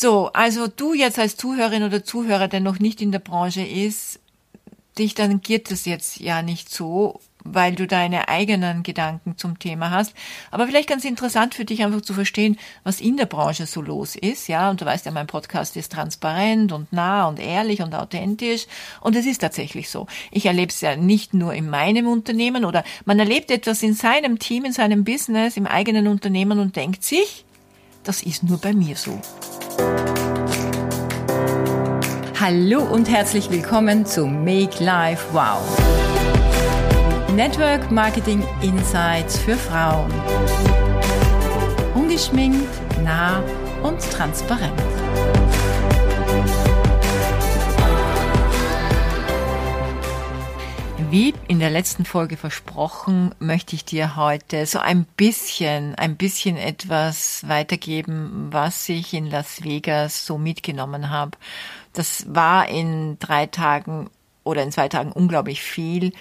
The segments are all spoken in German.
So, also du jetzt als Zuhörerin oder Zuhörer, der noch nicht in der Branche ist, dich tangiert das jetzt ja nicht so, weil du deine eigenen Gedanken zum Thema hast. Aber vielleicht ganz interessant für dich einfach zu verstehen, was in der Branche so los ist. Ja, und du weißt ja, mein Podcast ist transparent und nah und ehrlich und authentisch. Und es ist tatsächlich so. Ich erlebe es ja nicht nur in meinem Unternehmen oder man erlebt etwas in seinem Team, in seinem Business, im eigenen Unternehmen und denkt sich, das ist nur bei mir so. Hallo und herzlich willkommen zu Make Life Wow. Network Marketing Insights für Frauen. Ungeschminkt, nah und transparent. Wie in der letzten Folge versprochen, möchte ich dir heute so ein bisschen, ein bisschen etwas weitergeben, was ich in Las Vegas so mitgenommen habe. Das war in drei Tagen oder in zwei Tagen unglaublich viel.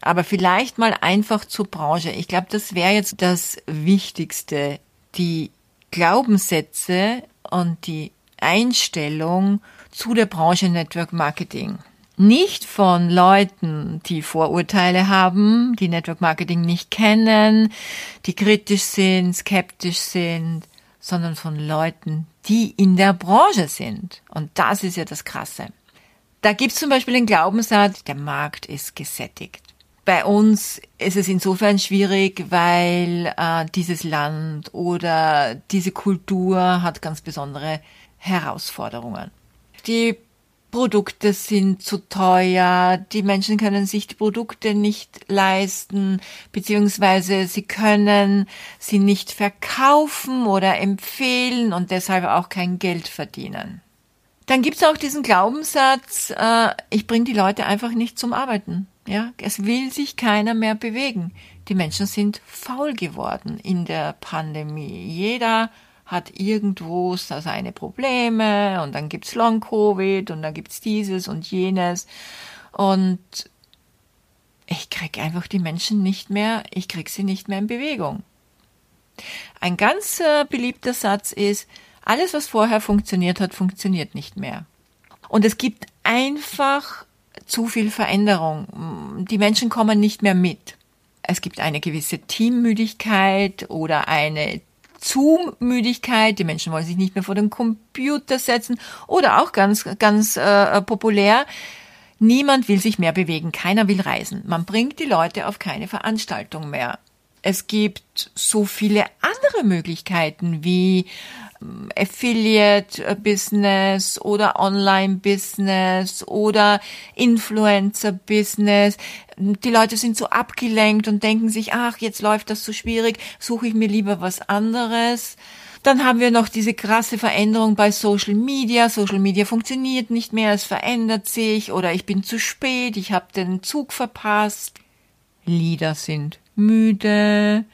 Aber vielleicht mal einfach zur Branche. Ich glaube, das wäre jetzt das Wichtigste. Die Glaubenssätze und die Einstellung zu der Branche Network Marketing. Nicht von Leuten, die Vorurteile haben, die Network Marketing nicht kennen, die kritisch sind, skeptisch sind, sondern von Leuten, die in der Branche sind. Und das ist ja das Krasse. Da gibt es zum Beispiel den Glaubenssatz, der Markt ist gesättigt. Bei uns ist es insofern schwierig, weil äh, dieses Land oder diese Kultur hat ganz besondere Herausforderungen. Die Produkte sind zu teuer, die Menschen können sich die Produkte nicht leisten, beziehungsweise sie können sie nicht verkaufen oder empfehlen und deshalb auch kein Geld verdienen. Dann gibt es auch diesen Glaubenssatz, äh, ich bringe die Leute einfach nicht zum Arbeiten. Ja, es will sich keiner mehr bewegen. Die Menschen sind faul geworden in der Pandemie. Jeder hat irgendwo seine Probleme und dann gibt's Long Covid und dann gibt's dieses und jenes und ich krieg einfach die Menschen nicht mehr, ich krieg sie nicht mehr in Bewegung. Ein ganz äh, beliebter Satz ist, alles was vorher funktioniert hat, funktioniert nicht mehr. Und es gibt einfach zu viel Veränderung. Die Menschen kommen nicht mehr mit. Es gibt eine gewisse Teammüdigkeit oder eine Zoom-Müdigkeit. Die Menschen wollen sich nicht mehr vor den Computer setzen oder auch ganz, ganz äh, populär. Niemand will sich mehr bewegen, keiner will reisen. Man bringt die Leute auf keine Veranstaltung mehr. Es gibt so viele andere Möglichkeiten wie Affiliate Business oder Online Business oder Influencer Business. Die Leute sind so abgelenkt und denken sich, ach, jetzt läuft das so schwierig, suche ich mir lieber was anderes. Dann haben wir noch diese krasse Veränderung bei Social Media. Social Media funktioniert nicht mehr, es verändert sich oder ich bin zu spät, ich habe den Zug verpasst. Lieder sind müde,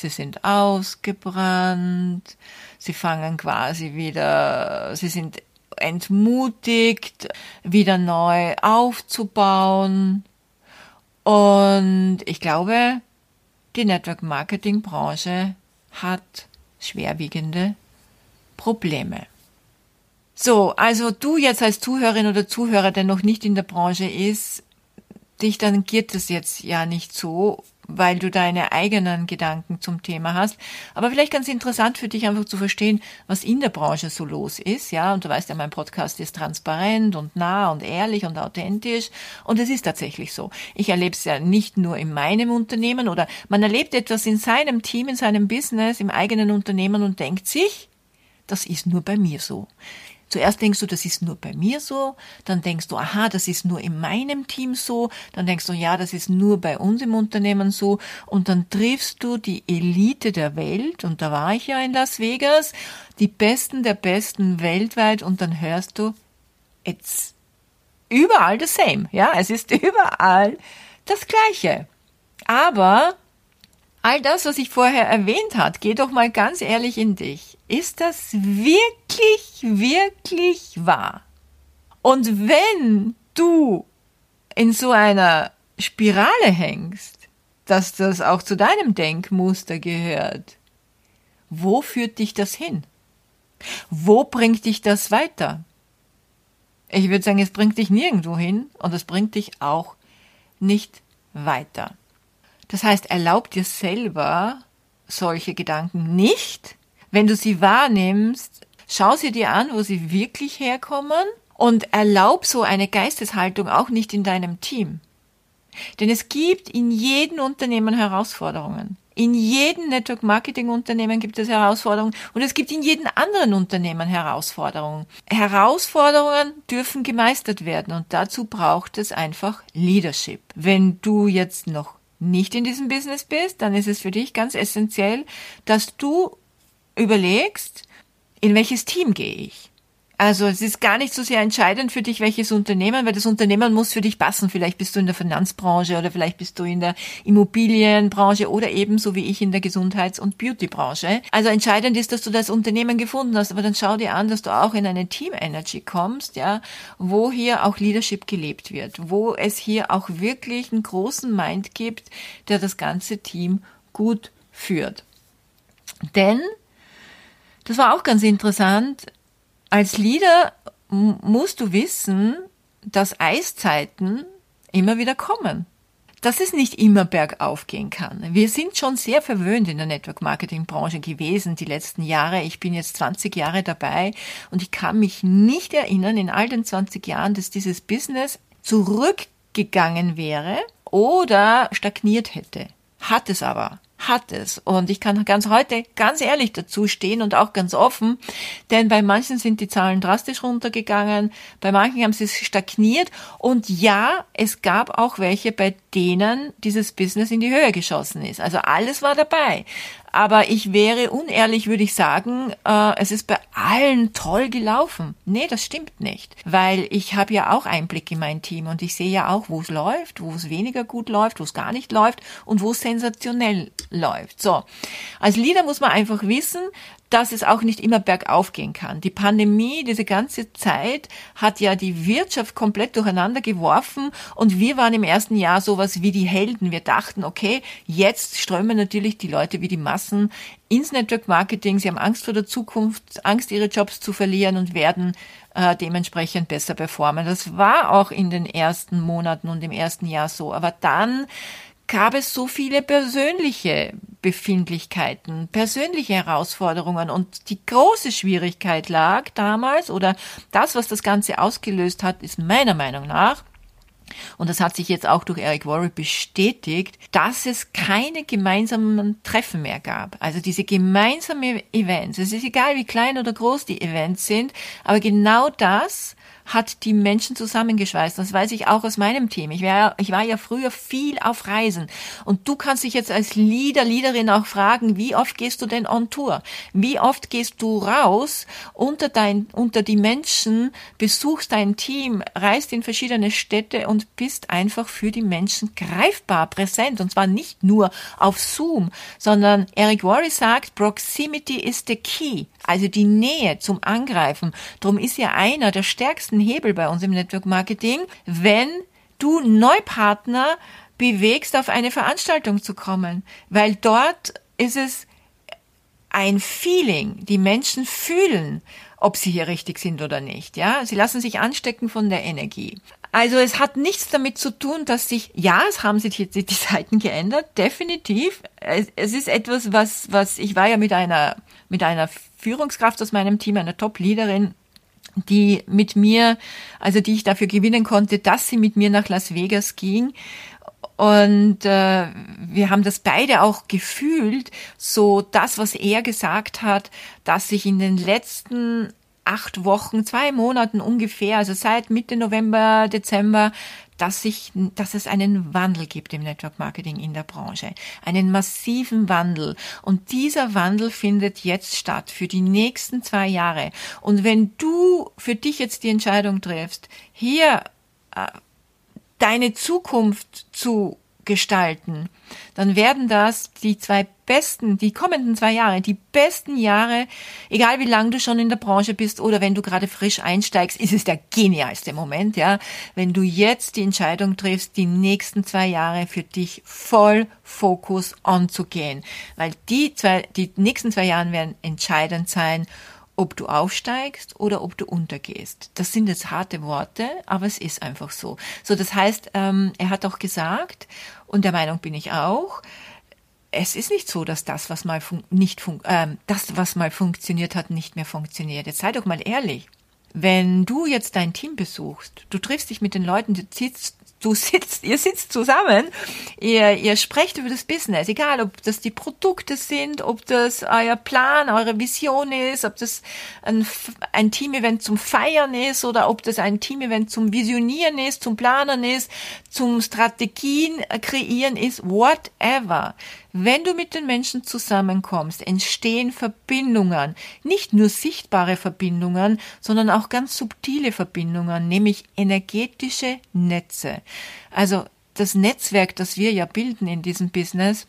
sie sind ausgebrannt, sie fangen quasi wieder, sie sind entmutigt, wieder neu aufzubauen. Und ich glaube, die Network Marketing Branche hat schwerwiegende Probleme. So, also du jetzt als Zuhörerin oder Zuhörer, der noch nicht in der Branche ist, dich tangiert das jetzt ja nicht so weil du deine eigenen Gedanken zum Thema hast. Aber vielleicht ganz interessant für dich einfach zu verstehen, was in der Branche so los ist. Ja, und du weißt ja, mein Podcast ist transparent und nah und ehrlich und authentisch. Und es ist tatsächlich so. Ich erlebe es ja nicht nur in meinem Unternehmen oder man erlebt etwas in seinem Team, in seinem Business, im eigenen Unternehmen und denkt sich, das ist nur bei mir so. Zuerst denkst du, das ist nur bei mir so, dann denkst du, aha, das ist nur in meinem Team so, dann denkst du, ja, das ist nur bei uns im Unternehmen so, und dann triffst du die Elite der Welt, und da war ich ja in Las Vegas, die Besten der Besten weltweit, und dann hörst du, it's überall the same, ja, es ist überall das Gleiche. Aber all das, was ich vorher erwähnt hat, geh doch mal ganz ehrlich in dich. Ist das wirklich, wirklich wahr? Und wenn du in so einer Spirale hängst, dass das auch zu deinem Denkmuster gehört, wo führt dich das hin? Wo bringt dich das weiter? Ich würde sagen, es bringt dich nirgendwo hin und es bringt dich auch nicht weiter. Das heißt, erlaub dir selber solche Gedanken nicht. Wenn du sie wahrnimmst, schau sie dir an, wo sie wirklich herkommen und erlaub so eine Geisteshaltung auch nicht in deinem Team. Denn es gibt in jedem Unternehmen Herausforderungen. In jedem Network Marketing Unternehmen gibt es Herausforderungen und es gibt in jedem anderen Unternehmen Herausforderungen. Herausforderungen dürfen gemeistert werden und dazu braucht es einfach Leadership. Wenn du jetzt noch nicht in diesem Business bist, dann ist es für dich ganz essentiell, dass du überlegst, in welches Team gehe ich? Also es ist gar nicht so sehr entscheidend für dich, welches Unternehmen, weil das Unternehmen muss für dich passen. Vielleicht bist du in der Finanzbranche oder vielleicht bist du in der Immobilienbranche oder ebenso wie ich in der Gesundheits- und Beautybranche. Also entscheidend ist, dass du das Unternehmen gefunden hast, aber dann schau dir an, dass du auch in eine Team Energy kommst, ja, wo hier auch Leadership gelebt wird, wo es hier auch wirklich einen großen Mind gibt, der das ganze Team gut führt. Denn das war auch ganz interessant als Leader musst du wissen, dass Eiszeiten immer wieder kommen. Dass es nicht immer bergauf gehen kann. Wir sind schon sehr verwöhnt in der Network Marketing Branche gewesen die letzten Jahre. Ich bin jetzt 20 Jahre dabei und ich kann mich nicht erinnern in all den 20 Jahren, dass dieses Business zurückgegangen wäre oder stagniert hätte. Hat es aber hat es. Und ich kann ganz heute ganz ehrlich dazu stehen und auch ganz offen, denn bei manchen sind die Zahlen drastisch runtergegangen, bei manchen haben sie stagniert und ja, es gab auch welche, bei denen dieses Business in die Höhe geschossen ist. Also alles war dabei. Aber ich wäre unehrlich, würde ich sagen, äh, es ist bei allen toll gelaufen. Nee, das stimmt nicht. Weil ich habe ja auch Einblick in mein Team und ich sehe ja auch, wo es läuft, wo es weniger gut läuft, wo es gar nicht läuft und wo es sensationell läuft. So. Als Leader muss man einfach wissen, dass es auch nicht immer bergauf gehen kann. Die Pandemie, diese ganze Zeit hat ja die Wirtschaft komplett durcheinander geworfen und wir waren im ersten Jahr sowas wie die Helden. Wir dachten, okay, jetzt strömen natürlich die Leute wie die Massen ins Network Marketing. Sie haben Angst vor der Zukunft, Angst, ihre Jobs zu verlieren und werden äh, dementsprechend besser performen. Das war auch in den ersten Monaten und im ersten Jahr so. Aber dann gab es so viele persönliche Befindlichkeiten, persönliche Herausforderungen und die große Schwierigkeit lag damals oder das, was das Ganze ausgelöst hat, ist meiner Meinung nach und das hat sich jetzt auch durch Eric Warwick bestätigt, dass es keine gemeinsamen Treffen mehr gab. Also diese gemeinsamen Events. Es ist egal, wie klein oder groß die Events sind, aber genau das hat die Menschen zusammengeschweißt. Das weiß ich auch aus meinem Team. Ich war, ich war ja früher viel auf Reisen. Und du kannst dich jetzt als Leader, Leaderin auch fragen, wie oft gehst du denn on Tour? Wie oft gehst du raus unter dein, unter die Menschen, besuchst dein Team, reist in verschiedene Städte und bist einfach für die Menschen greifbar präsent. Und zwar nicht nur auf Zoom, sondern Eric Worre sagt, Proximity is the key. Also die Nähe zum Angreifen. Drum ist ja einer der stärksten Hebel bei uns im Network Marketing, wenn du Neupartner bewegst, auf eine Veranstaltung zu kommen, weil dort ist es ein Feeling. Die Menschen fühlen, ob sie hier richtig sind oder nicht. Ja, sie lassen sich anstecken von der Energie. Also es hat nichts damit zu tun, dass sich, ja, es haben sich jetzt die Zeiten geändert, definitiv. Es, es ist etwas, was, was, ich war ja mit einer, mit einer Führungskraft aus meinem Team, einer Top-Leaderin, die mit mir, also die ich dafür gewinnen konnte, dass sie mit mir nach Las Vegas ging. Und äh, wir haben das beide auch gefühlt, so das, was er gesagt hat, dass sich in den letzten acht Wochen, zwei Monaten ungefähr, also seit Mitte November, Dezember, dass, sich, dass es einen Wandel gibt im Network Marketing in der Branche. Einen massiven Wandel. Und dieser Wandel findet jetzt statt für die nächsten zwei Jahre. Und wenn du für dich jetzt die Entscheidung triffst, hier äh, deine Zukunft zu gestalten, dann werden das die zwei besten, die kommenden zwei Jahre, die besten Jahre, egal wie lange du schon in der Branche bist oder wenn du gerade frisch einsteigst, ist es der genialste Moment, ja, wenn du jetzt die Entscheidung triffst, die nächsten zwei Jahre für dich voll Fokus on zu gehen, weil die zwei, die nächsten zwei Jahre werden entscheidend sein, ob du aufsteigst oder ob du untergehst. Das sind jetzt harte Worte, aber es ist einfach so. So, das heißt, ähm, er hat auch gesagt, und der Meinung bin ich auch, es ist nicht so, dass das, was mal nicht fun äh, das, was mal funktioniert hat, nicht mehr funktioniert. Jetzt sei doch mal ehrlich. Wenn du jetzt dein Team besuchst, du triffst dich mit den Leuten, du sitzt du sitzt, ihr sitzt zusammen, ihr, ihr sprecht über das Business, egal ob das die Produkte sind, ob das euer Plan, eure Vision ist, ob das ein, ein Team-Event zum Feiern ist oder ob das ein Team-Event zum Visionieren ist, zum Planen ist, zum Strategien kreieren ist, whatever. Wenn du mit den Menschen zusammenkommst, entstehen Verbindungen, nicht nur sichtbare Verbindungen, sondern auch ganz subtile Verbindungen, nämlich energetische Netze. Also das Netzwerk, das wir ja bilden in diesem Business,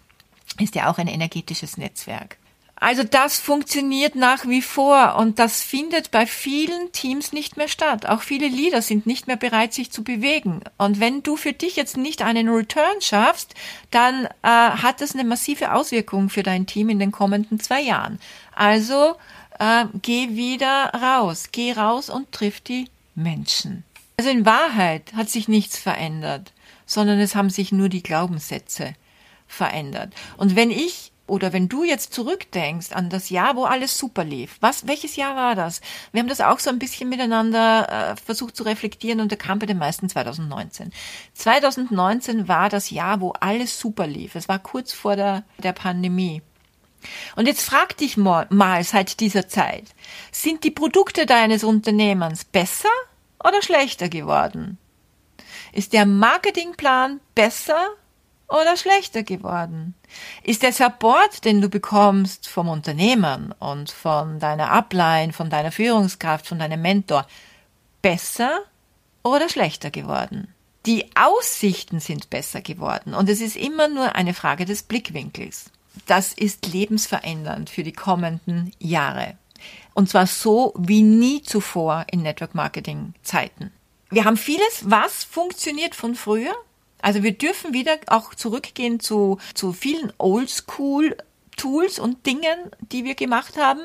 ist ja auch ein energetisches Netzwerk. Also das funktioniert nach wie vor und das findet bei vielen Teams nicht mehr statt. Auch viele Leader sind nicht mehr bereit, sich zu bewegen. Und wenn du für dich jetzt nicht einen Return schaffst, dann äh, hat das eine massive Auswirkung für dein Team in den kommenden zwei Jahren. Also äh, geh wieder raus, geh raus und triff die Menschen. Also in Wahrheit hat sich nichts verändert, sondern es haben sich nur die Glaubenssätze verändert. Und wenn ich oder wenn du jetzt zurückdenkst an das Jahr, wo alles super lief, was, welches Jahr war das? Wir haben das auch so ein bisschen miteinander äh, versucht zu reflektieren und da kam bei den meisten 2019. 2019 war das Jahr, wo alles super lief. Es war kurz vor der, der Pandemie. Und jetzt frag dich mal, mal seit dieser Zeit, sind die Produkte deines Unternehmens besser oder schlechter geworden? Ist der Marketingplan besser oder schlechter geworden? Ist der Support, den du bekommst vom Unternehmen und von deiner Upline, von deiner Führungskraft, von deinem Mentor, besser oder schlechter geworden? Die Aussichten sind besser geworden und es ist immer nur eine Frage des Blickwinkels. Das ist lebensverändernd für die kommenden Jahre. Und zwar so wie nie zuvor in Network Marketing Zeiten. Wir haben vieles, was funktioniert von früher, also wir dürfen wieder auch zurückgehen zu, zu vielen Oldschool Tools und Dingen, die wir gemacht haben.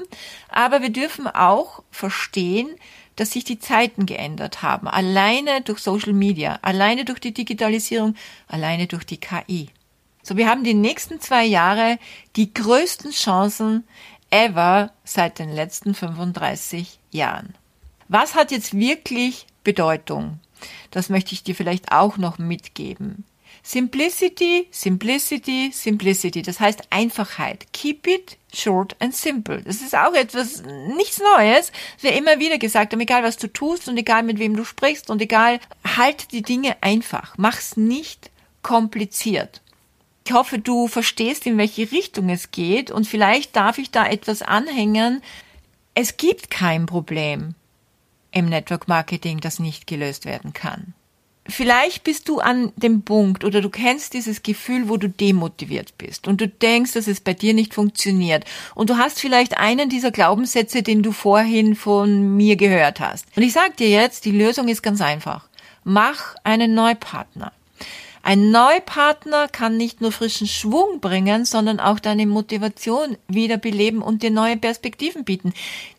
Aber wir dürfen auch verstehen, dass sich die Zeiten geändert haben. Alleine durch Social Media, alleine durch die Digitalisierung, alleine durch die KI. So, wir haben die nächsten zwei Jahre die größten Chancen ever seit den letzten 35 Jahren. Was hat jetzt wirklich Bedeutung? Das möchte ich dir vielleicht auch noch mitgeben. Simplicity, Simplicity, Simplicity. Das heißt Einfachheit. Keep it short and simple. Das ist auch etwas, nichts Neues. Es wird immer wieder gesagt haben, egal was du tust und egal mit wem du sprichst und egal, halt die Dinge einfach. Mach's nicht kompliziert. Ich hoffe, du verstehst, in welche Richtung es geht und vielleicht darf ich da etwas anhängen. Es gibt kein Problem im Network Marketing, das nicht gelöst werden kann. Vielleicht bist du an dem Punkt oder du kennst dieses Gefühl, wo du demotiviert bist und du denkst, dass es bei dir nicht funktioniert und du hast vielleicht einen dieser Glaubenssätze, den du vorhin von mir gehört hast. Und ich sage dir jetzt, die Lösung ist ganz einfach. Mach einen Neupartner. Ein Neupartner kann nicht nur frischen Schwung bringen, sondern auch deine Motivation wiederbeleben und dir neue Perspektiven bieten.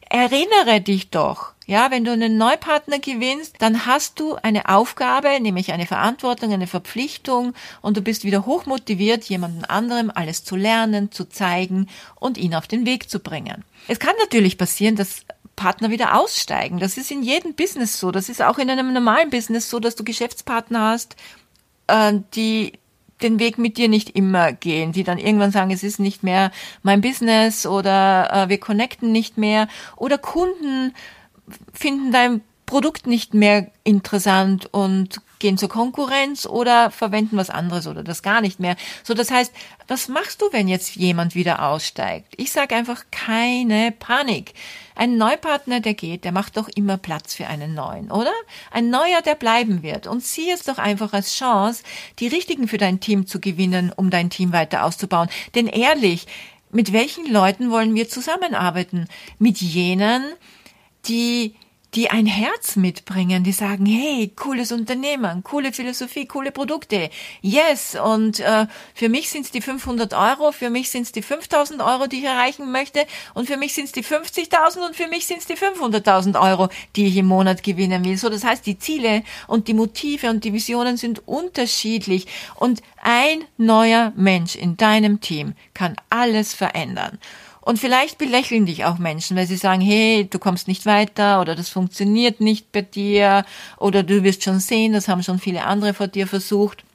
Erinnere dich doch, ja, wenn du einen Neupartner gewinnst, dann hast du eine Aufgabe, nämlich eine Verantwortung, eine Verpflichtung und du bist wieder hochmotiviert, jemanden anderem alles zu lernen, zu zeigen und ihn auf den Weg zu bringen. Es kann natürlich passieren, dass Partner wieder aussteigen. Das ist in jedem Business so. Das ist auch in einem normalen Business so, dass du Geschäftspartner hast, äh, die den Weg mit dir nicht immer gehen, die dann irgendwann sagen, es ist nicht mehr mein Business oder äh, wir connecten nicht mehr oder Kunden finden dein Produkt nicht mehr interessant und gehen zur Konkurrenz oder verwenden was anderes oder das gar nicht mehr. So, das heißt, was machst du, wenn jetzt jemand wieder aussteigt? Ich sage einfach keine Panik. Ein Neupartner, der geht, der macht doch immer Platz für einen neuen, oder? Ein neuer, der bleiben wird. Und sieh es doch einfach als Chance, die richtigen für dein Team zu gewinnen, um dein Team weiter auszubauen. Denn ehrlich, mit welchen Leuten wollen wir zusammenarbeiten? Mit jenen, die die ein Herz mitbringen, die sagen, hey, cooles Unternehmen, coole Philosophie, coole Produkte, yes. Und äh, für mich sind es die 500 Euro, für mich sind es die 5000 Euro, die ich erreichen möchte und für mich sind es die 50.000 und für mich sind es die 500.000 Euro, die ich im Monat gewinnen will. So, das heißt, die Ziele und die Motive und die Visionen sind unterschiedlich und ein neuer Mensch in deinem Team kann alles verändern. Und vielleicht belächeln dich auch Menschen, weil sie sagen, hey, du kommst nicht weiter oder das funktioniert nicht bei dir oder du wirst schon sehen, das haben schon viele andere vor dir versucht.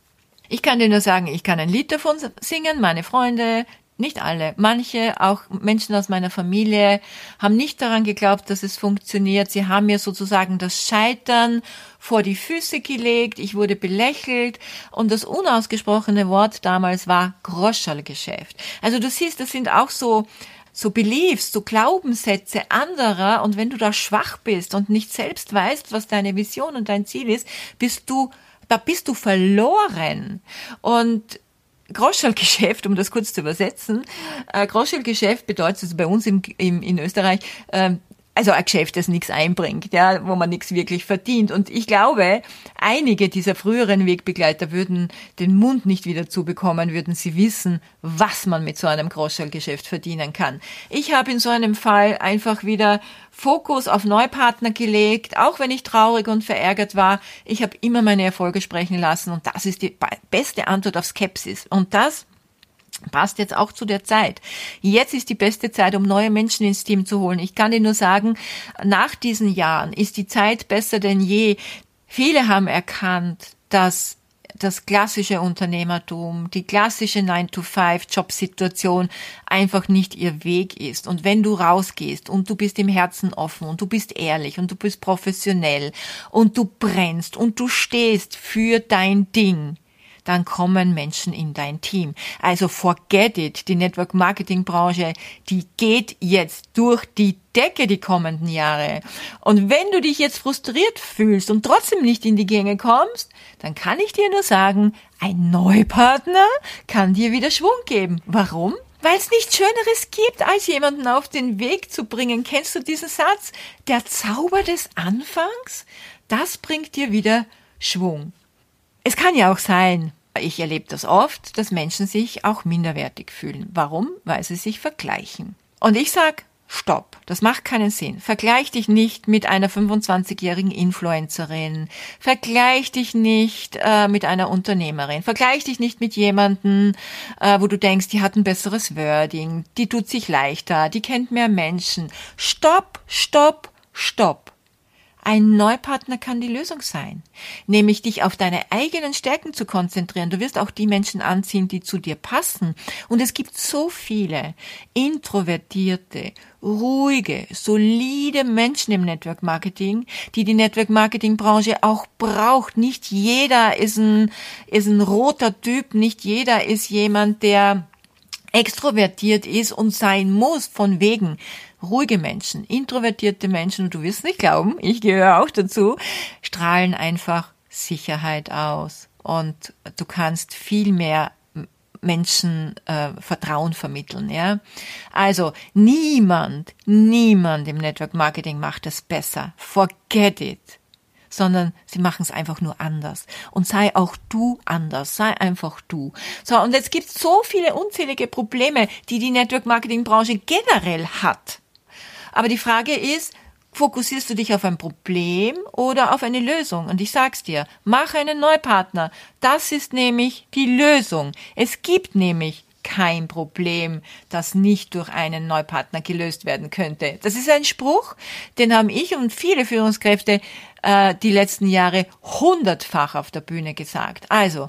Ich kann dir nur sagen, ich kann ein Lied davon singen, meine Freunde, nicht alle, manche, auch Menschen aus meiner Familie, haben nicht daran geglaubt, dass es funktioniert. Sie haben mir sozusagen das Scheitern vor die Füße gelegt, ich wurde belächelt und das unausgesprochene Wort damals war Groscherlgeschäft. Also du siehst, das sind auch so so Beliefs, so Glaubenssätze anderer und wenn du da schwach bist und nicht selbst weißt, was deine Vision und dein Ziel ist, bist du, da bist du verloren. Und Groschelgeschäft, um das kurz zu übersetzen, äh, Groschelgeschäft bedeutet also bei uns im, im, in Österreich, äh, also ein Geschäft, das nichts einbringt, ja, wo man nichts wirklich verdient. Und ich glaube, einige dieser früheren Wegbegleiter würden den Mund nicht wieder zubekommen, würden sie wissen, was man mit so einem Großschallgeschäft verdienen kann. Ich habe in so einem Fall einfach wieder Fokus auf Neupartner gelegt, auch wenn ich traurig und verärgert war. Ich habe immer meine Erfolge sprechen lassen und das ist die beste Antwort auf Skepsis. Und das passt jetzt auch zu der Zeit. Jetzt ist die beste Zeit, um neue Menschen ins Team zu holen. Ich kann dir nur sagen, nach diesen Jahren ist die Zeit besser denn je. Viele haben erkannt, dass das klassische Unternehmertum, die klassische 9-to-5-Jobsituation einfach nicht ihr Weg ist. Und wenn du rausgehst und du bist im Herzen offen und du bist ehrlich und du bist professionell und du brennst und du stehst für dein Ding, dann kommen Menschen in dein Team. Also forget it. Die Network Marketing Branche, die geht jetzt durch die Decke die kommenden Jahre. Und wenn du dich jetzt frustriert fühlst und trotzdem nicht in die Gänge kommst, dann kann ich dir nur sagen, ein Neupartner kann dir wieder Schwung geben. Warum? Weil es nichts Schöneres gibt, als jemanden auf den Weg zu bringen. Kennst du diesen Satz? Der Zauber des Anfangs? Das bringt dir wieder Schwung. Es kann ja auch sein, ich erlebe das oft, dass Menschen sich auch minderwertig fühlen. Warum? Weil sie sich vergleichen. Und ich sag, stopp, das macht keinen Sinn. Vergleich dich nicht mit einer 25-jährigen Influencerin. Vergleich dich nicht äh, mit einer Unternehmerin. Vergleich dich nicht mit jemandem, äh, wo du denkst, die hat ein besseres Wording, die tut sich leichter, die kennt mehr Menschen. Stopp, stopp, stopp. Ein Neupartner kann die Lösung sein, nämlich dich auf deine eigenen Stärken zu konzentrieren. Du wirst auch die Menschen anziehen, die zu dir passen. Und es gibt so viele introvertierte, ruhige, solide Menschen im Network Marketing, die die Network Marketing Branche auch braucht. Nicht jeder ist ein, ist ein roter Typ, nicht jeder ist jemand, der extrovertiert ist und sein muss von wegen ruhige Menschen, introvertierte Menschen, und du wirst nicht glauben, ich gehöre auch dazu, strahlen einfach Sicherheit aus. Und du kannst viel mehr Menschen äh, Vertrauen vermitteln. Ja, also niemand, niemand im Network Marketing macht es besser. Forget it sondern sie machen es einfach nur anders. Und sei auch du anders, sei einfach du. So, und jetzt gibt es so viele unzählige Probleme, die die Network Marketing Branche generell hat. Aber die Frage ist, fokussierst du dich auf ein Problem oder auf eine Lösung? Und ich sag's dir, mach einen Neupartner. Das ist nämlich die Lösung. Es gibt nämlich kein Problem, das nicht durch einen Neupartner gelöst werden könnte. Das ist ein Spruch, den haben ich und viele Führungskräfte äh, die letzten Jahre hundertfach auf der Bühne gesagt. Also,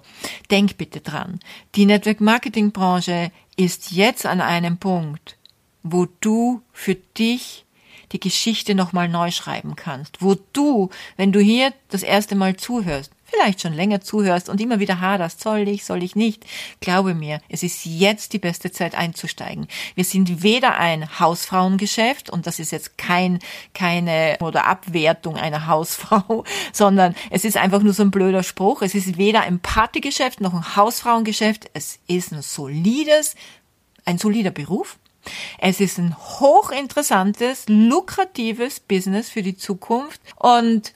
denk bitte dran. Die Network Marketing Branche ist jetzt an einem Punkt, wo du für dich die Geschichte nochmal neu schreiben kannst, wo du, wenn du hier das erste Mal zuhörst, vielleicht schon länger zuhörst und immer wieder haderst, soll ich, soll ich nicht, glaube mir, es ist jetzt die beste Zeit einzusteigen. Wir sind weder ein Hausfrauengeschäft und das ist jetzt kein, keine oder Abwertung einer Hausfrau, sondern es ist einfach nur so ein blöder Spruch. Es ist weder ein Partygeschäft noch ein Hausfrauengeschäft. Es ist ein solides, ein solider Beruf Es ist ein hochinteressantes, lukratives Business für die Zukunft. Und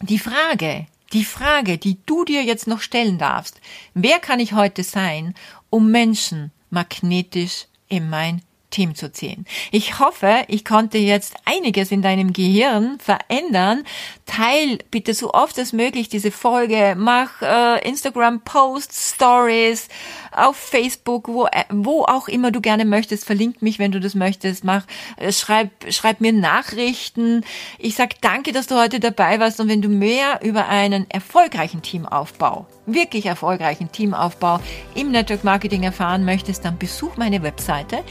die Frage, die Frage, die du dir jetzt noch stellen darfst, wer kann ich heute sein, um Menschen magnetisch in mein Team zu ziehen. Ich hoffe, ich konnte jetzt einiges in deinem Gehirn verändern. Teil bitte so oft als möglich diese Folge. Mach äh, Instagram Posts, Stories, auf Facebook, wo, äh, wo auch immer du gerne möchtest. Verlink mich, wenn du das möchtest. Mach, äh, schreib, schreib mir Nachrichten. Ich sag danke, dass du heute dabei warst. Und wenn du mehr über einen erfolgreichen Teamaufbau wirklich erfolgreichen Teamaufbau im Network Marketing erfahren möchtest, dann besuch meine Webseite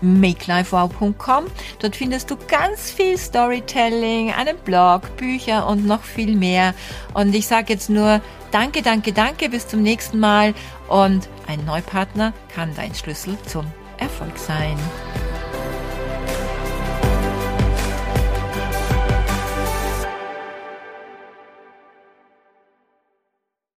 makelifewow.com. Dort findest du ganz viel Storytelling, einen Blog, Bücher und noch viel mehr. Und ich sage jetzt nur Danke, danke, danke, bis zum nächsten Mal. Und ein Neupartner kann dein Schlüssel zum Erfolg sein.